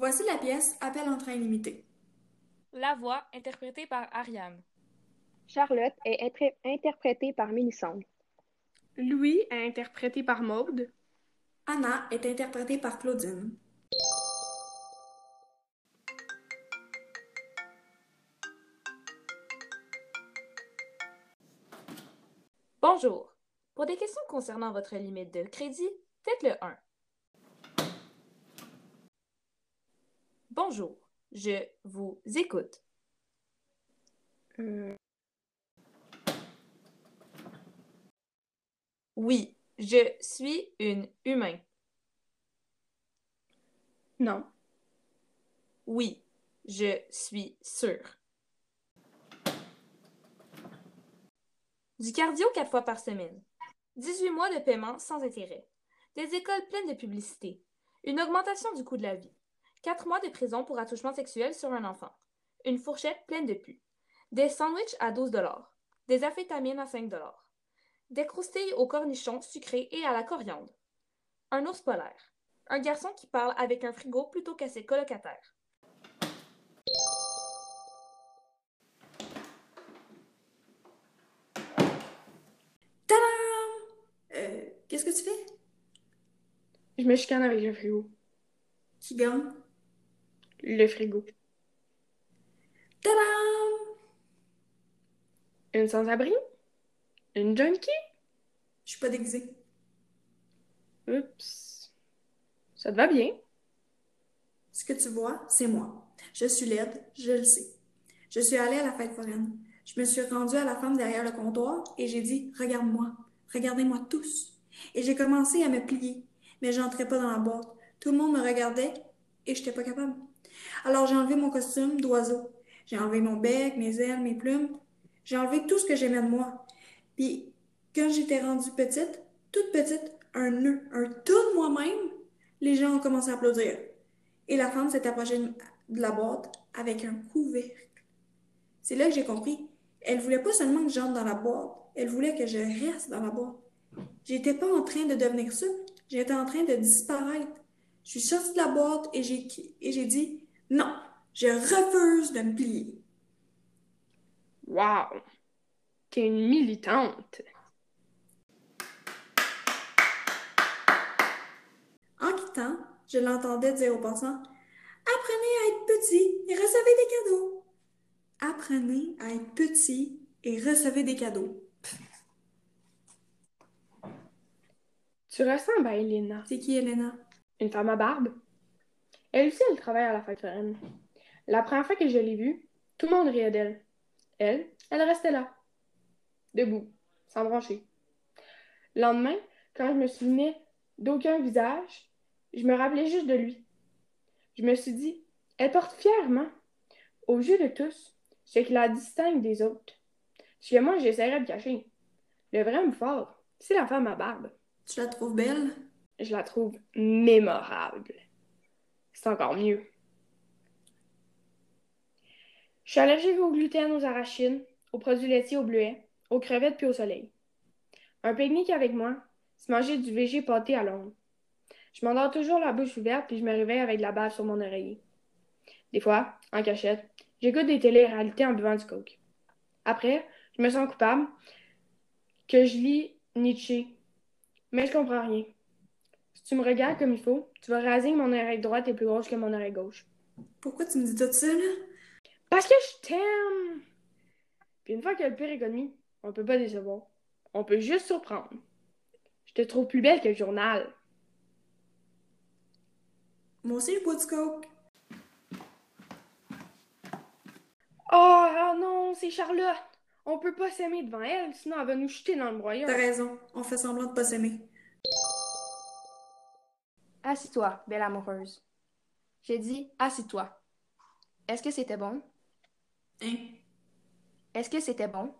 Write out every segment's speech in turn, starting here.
Voici la pièce Appel en train limité. La voix, interprétée par Ariane. Charlotte est interprétée par Mélissandre. Louis est interprété par Maude. Anna est interprétée par Claudine. Bonjour. Pour des questions concernant votre limite de crédit, faites le 1. Bonjour. Je vous écoute. Euh, Oui, je suis une humain. Non. Oui, je suis sûr. Du cardio quatre fois par semaine. 18 mois de paiement sans intérêt. Des écoles pleines de publicité. Une augmentation du coût de la vie. 4 mois de prison pour attouchement sexuel sur un enfant. Une fourchette pleine de pus. Des sandwichs à 12 Des amphétamines à 5 Des croustilles au cornichon sucré et à la coriandre. Un ours polaire. Un garçon qui parle avec un frigo plutôt qu'à ses colocataires. Tadam! Euh, qu'est-ce que tu fais? Je me chicane avec le frigo. Qui gagne? Le frigo. Tadam! Une sans-abri? Une junkie? Je suis pas déguisée. Oups. Ça te va bien? Ce que tu vois, c'est moi. Je suis laide, je le sais. Je suis allée à la fête foraine. Je me suis rendue à la femme derrière le comptoir et j'ai dit Regarde-moi, regardez-moi tous. Et j'ai commencé à me plier, mais j'entrais pas dans la boîte. Tout le monde me regardait et j'étais pas capable. Alors j'ai enlevé mon costume d'oiseau. J'ai enlevé mon bec, mes ailes, mes plumes. J'ai enlevé tout ce que j'aimais de moi. Puis quand j'étais rendue petite, toute petite, un nœud, un tout de moi-même, les gens ont commencé à applaudir. Et la femme s'est approchée de la boîte avec un couvercle. C'est là que j'ai compris. Elle voulait pas seulement que j'entre dans la boîte, elle voulait que je reste dans la boîte. J'étais pas en train de devenir souple, j'étais en train de disparaître. Je suis sortie de la boîte et j'ai et j'ai dit non, je refuse de me plier. Wow! T'es une militante. En quittant, je l'entendais dire aux passants Apprenez à être petit et recevez des cadeaux. Apprenez à être petit et recevez des cadeaux. Tu ressembles à Elena. C'est qui, Elena? Une femme à barbe. Elle aussi, elle travaille à la fête. La première fois que je l'ai vue, tout le monde riait d'elle. Elle, elle restait là, debout, sans brancher. Le lendemain, quand je me souvenais d'aucun visage, je me rappelais juste de lui. Je me suis dit, elle porte fièrement, aux yeux de tous, ce qui la distingue des autres. Ce que moi, j'essaierais de cacher. Le vrai homme fort, c'est la femme à barbe. Tu la trouves belle? Je la trouve mémorable. C'est encore mieux. Je suis allergique au gluten, aux arachides, aux produits laitiers, aux bleuets, aux crevettes puis au soleil. Un pique-nique avec moi, c'est manger du végé pâté à l'ombre. Je m'endors toujours la bouche ouverte puis je me réveille avec de la bave sur mon oreiller. Des fois, en cachette, j'écoute des télé-réalités en buvant du coke. Après, je me sens coupable que je lis Nietzsche. Mais je comprends rien. Si tu me regardes comme il faut, tu vas que mon oreille droite est plus grosse que mon oreille gauche. Pourquoi tu me dis tout ça, là? Parce que je t'aime! Puis une fois que le pire est connu, on peut pas décevoir. On peut juste surprendre. Je te trouve plus belle que le journal. Moi aussi, je bois du coke. Oh, oh non, c'est Charlotte! On peut pas s'aimer devant elle, sinon elle va nous jeter dans le T'as broyeur. raison, on fait semblant de pas s'aimer. Assis-toi, belle amoureuse. J'ai dit assis-toi. Est-ce que c'était bon? Hein? Est-ce que c'était bon?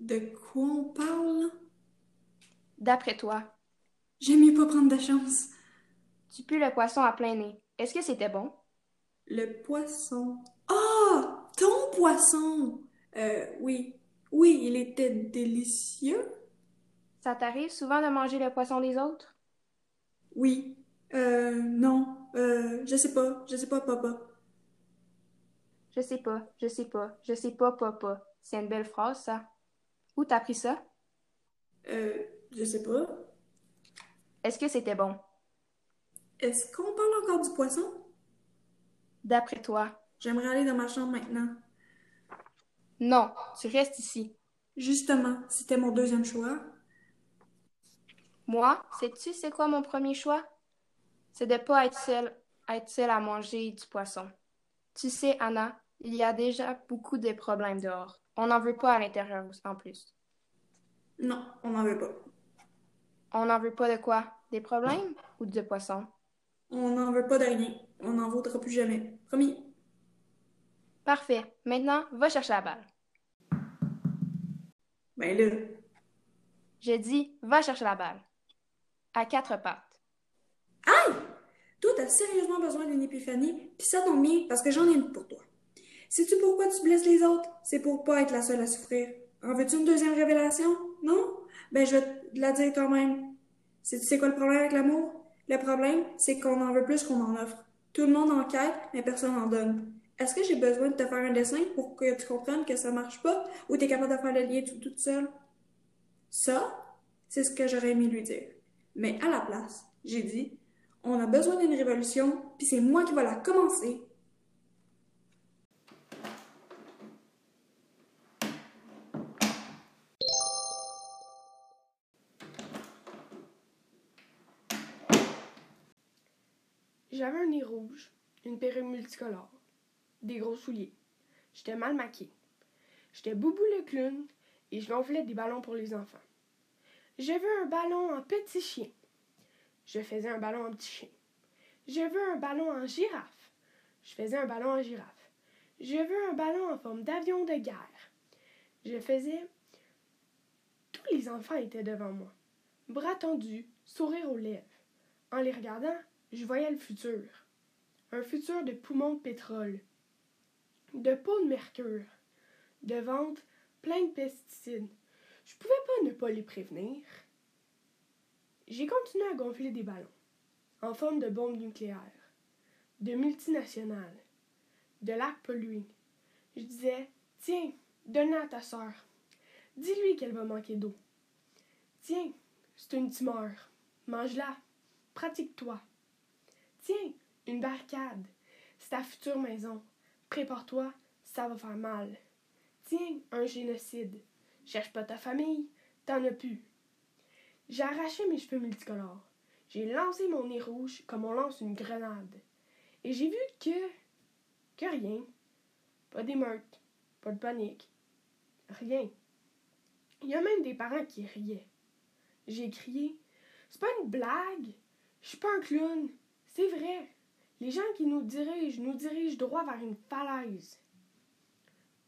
De quoi on parle? D'après toi, J'aime mieux pas prendre de chance. tu pues le poisson à plein nez. Est-ce que c'était bon? Le poisson. Ah! ton poisson! Euh, oui. Oui, il était délicieux. Ça t'arrive souvent de manger le poisson des autres? Oui. Euh, non. euh, je sais pas, je sais pas, papa. Je sais pas, je sais pas, je sais pas, papa. C'est une belle phrase, ça. Où t'as appris ça? Euh, je sais pas. Est-ce que c'était bon? Est-ce qu'on parle encore du poisson? D'après toi? J'aimerais aller dans ma chambre maintenant. Non, tu restes ici. Justement, c'était mon deuxième choix. Moi, sais-tu c'est quoi mon premier choix? C'est de pas être seule, être seule à manger du poisson. Tu sais, Anna, il y a déjà beaucoup de problèmes dehors. On n'en veut pas à l'intérieur en plus. Non, on n'en veut pas. On n'en veut pas de quoi? Des problèmes ou de poissons? On n'en veut pas de rien. On n'en voudra plus jamais. Promis. Parfait. Maintenant, va chercher la balle. Ben là, J'ai dit, va chercher la balle. À quatre pattes. Toi, t'as sérieusement besoin d'une épiphanie, puis ça tombe bien, parce que j'en ai une pour toi. Sais-tu pourquoi tu blesses les autres? C'est pour pas être la seule à souffrir. En veux-tu une deuxième révélation? Non? Ben, je vais te la dire quand même. Sais-tu c'est quoi le problème avec l'amour? Le problème, c'est qu'on en veut plus qu'on en offre. Tout le monde en quête, mais personne n'en donne. Est-ce que j'ai besoin de te faire un dessin pour que tu comprennes que ça marche pas, ou t'es capable de faire le lien tout, toute seule? Ça, c'est ce que j'aurais aimé lui dire. Mais à la place, j'ai dit, on a besoin d'une révolution, puis c'est moi qui vais la commencer. J'avais un nez rouge, une perruque multicolore, des gros souliers. J'étais mal maquillée. J'étais Boubou le clown et je gonflais des ballons pour les enfants. J'avais un ballon en petit chien. Je faisais un ballon en petit chien. Je veux un ballon en girafe. Je faisais un ballon en girafe. Je veux un ballon en forme d'avion de guerre. Je faisais. Tous les enfants étaient devant moi, bras tendus, sourire aux lèvres. En les regardant, je voyais le futur. Un futur de poumons de pétrole, de peau de mercure, de ventre plein de pesticides. Je pouvais pas ne pas les prévenir. J'ai continué à gonfler des ballons, en forme de bombes nucléaires, de multinationales, de lacs pollués. Je disais, tiens, donne-la à ta sœur. Dis-lui qu'elle va manquer d'eau. Tiens, c'est une tumeur. Mange-la. Pratique-toi. Tiens, une barricade. C'est ta future maison. Prépare-toi, ça va faire mal. Tiens, un génocide. Cherche pas ta famille, t'en as plus. J'ai arraché mes cheveux multicolores. J'ai lancé mon nez rouge comme on lance une grenade. Et j'ai vu que. que rien. Pas d'émeute, pas de panique. Rien. Il y a même des parents qui riaient. J'ai crié C'est pas une blague. Je suis pas un clown. C'est vrai. Les gens qui nous dirigent nous dirigent droit vers une falaise.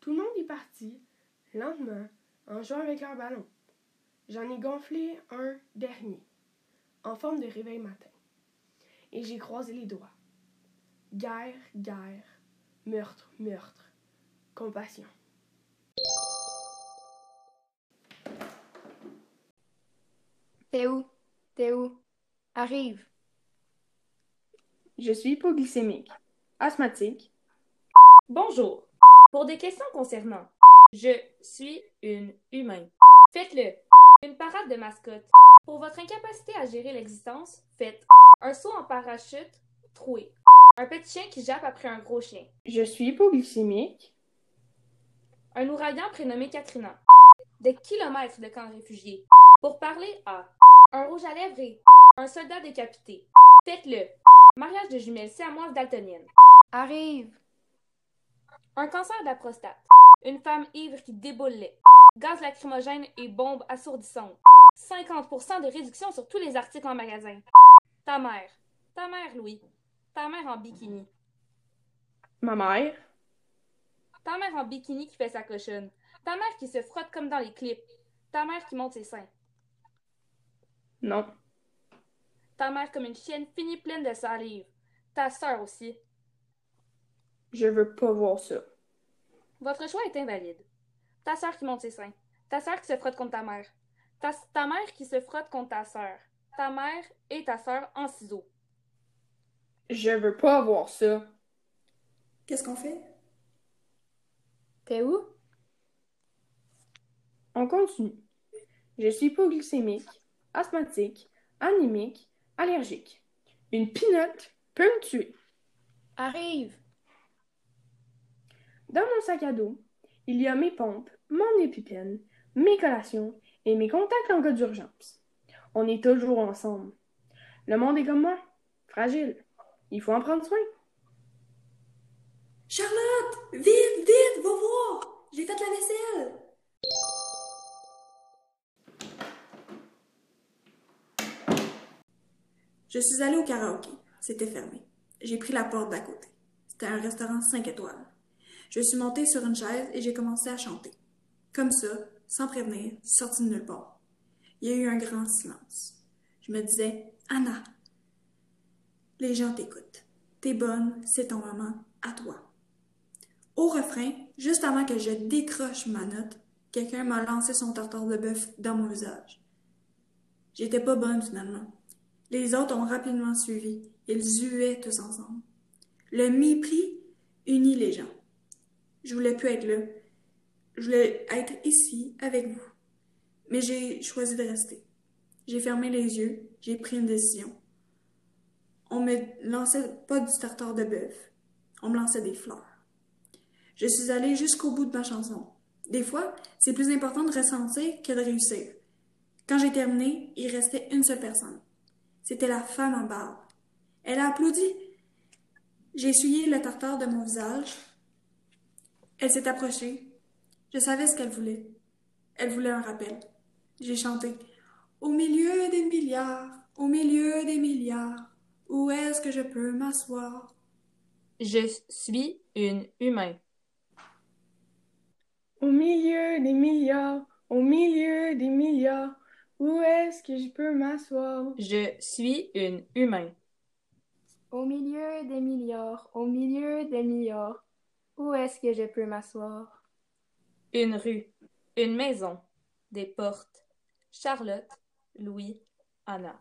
Tout le monde est parti, lentement, en jouant avec leur ballon. J'en ai gonflé un dernier, en forme de réveil matin. Et j'ai croisé les doigts. Guerre, guerre, meurtre, meurtre, compassion. T'es où? T'es où? Arrive. Je suis hypoglycémique, asthmatique, Bonjour. Pour des questions concernant Je suis une humain. Faites-le. Une parade de mascotte. Pour votre incapacité à gérer l'existence, faites un saut en parachute troué. Un petit chien qui jappe après un gros chien. je suis hypoglycémique, Un ouragan prénommé Katrina. Des kilomètres de camps réfugiés. Pour parler à un rouge à lèvres et un soldat décapité. Faites-le. Mariage de jumelles siamoises daltoniennes. Arrive. Un cancer de la prostate. Une femme ivre qui déboule lait. Gaz lacrymogène et bombes assourdissantes. 50% de réduction sur tous les articles en magasin. Ta mère. Ta mère, Louis. Ta mère en bikini. ma mère, Ta mère en bikini qui fait sa cochonne. Ta mère qui se frotte comme dans les clips. Ta mère qui monte ses seins. non, Ta mère comme une chienne finie pleine de salive. Ta sœur aussi. je veux pas voir ça. Votre choix est invalide. Ta sœur qui monte ses seins. Ta sœur qui se frotte contre ta mère. Ta, ta mère qui se frotte contre ta sœur. Ta mère et ta sœur en ciseaux. Je veux pas avoir ça. Qu'est-ce qu'on fait? T'es où? On continue. Je suis hypoglycémique, asthmatique, anémique, allergique. Une pinotte peut me tuer. Arrive! Dans mon sac à dos, il y a mes pompes, mon épipène, mes collations et mes contacts en cas d'urgence. On est toujours ensemble. Le monde est comme moi, fragile. Il faut en prendre soin. Charlotte! Vite, vite, va voir! J'ai fait la vaisselle! Je suis allée au karaoké. C'était fermé. J'ai pris la porte d'à côté. C'était un restaurant 5 étoiles. Je suis montée sur une chaise et j'ai commencé à chanter. Comme ça, sans prévenir, sorti de nulle part. Il y a eu un grand silence. Je me disais, Anna, les gens t'écoutent. T'es bonne, c'est ton moment, à toi. Au refrain, juste avant que je décroche ma note, quelqu'un m'a lancé son tartare de bœuf dans mon visage. J'étais pas bonne finalement. Les autres ont rapidement suivi. Ils huaient tous ensemble. Le mépris unit les gens. Je voulais plus être là. Je voulais être ici avec vous. Mais j'ai choisi de rester. J'ai fermé les yeux. J'ai pris une décision. On me lançait pas du tartare de bœuf. On me lançait des fleurs. Je suis allée jusqu'au bout de ma chanson. Des fois, c'est plus important de ressentir que de réussir. Quand j'ai terminé, il restait une seule personne. C'était la femme en barbe. Elle a applaudi. J'ai essuyé le tartare de mon visage. Elle s'est approchée. Je savais ce qu'elle voulait. Elle voulait un rappel. J'ai chanté. Au milieu des milliards, au milieu des milliards, où est-ce que je peux m'asseoir? Je suis une humain. Au milieu des milliards, au milieu des milliards, où est-ce que je peux m'asseoir? Je suis une humain. Au milieu des milliards, au milieu des milliards, où est-ce que je peux m'asseoir? Une rue, une maison, des portes. Charlotte, Louis, Anna.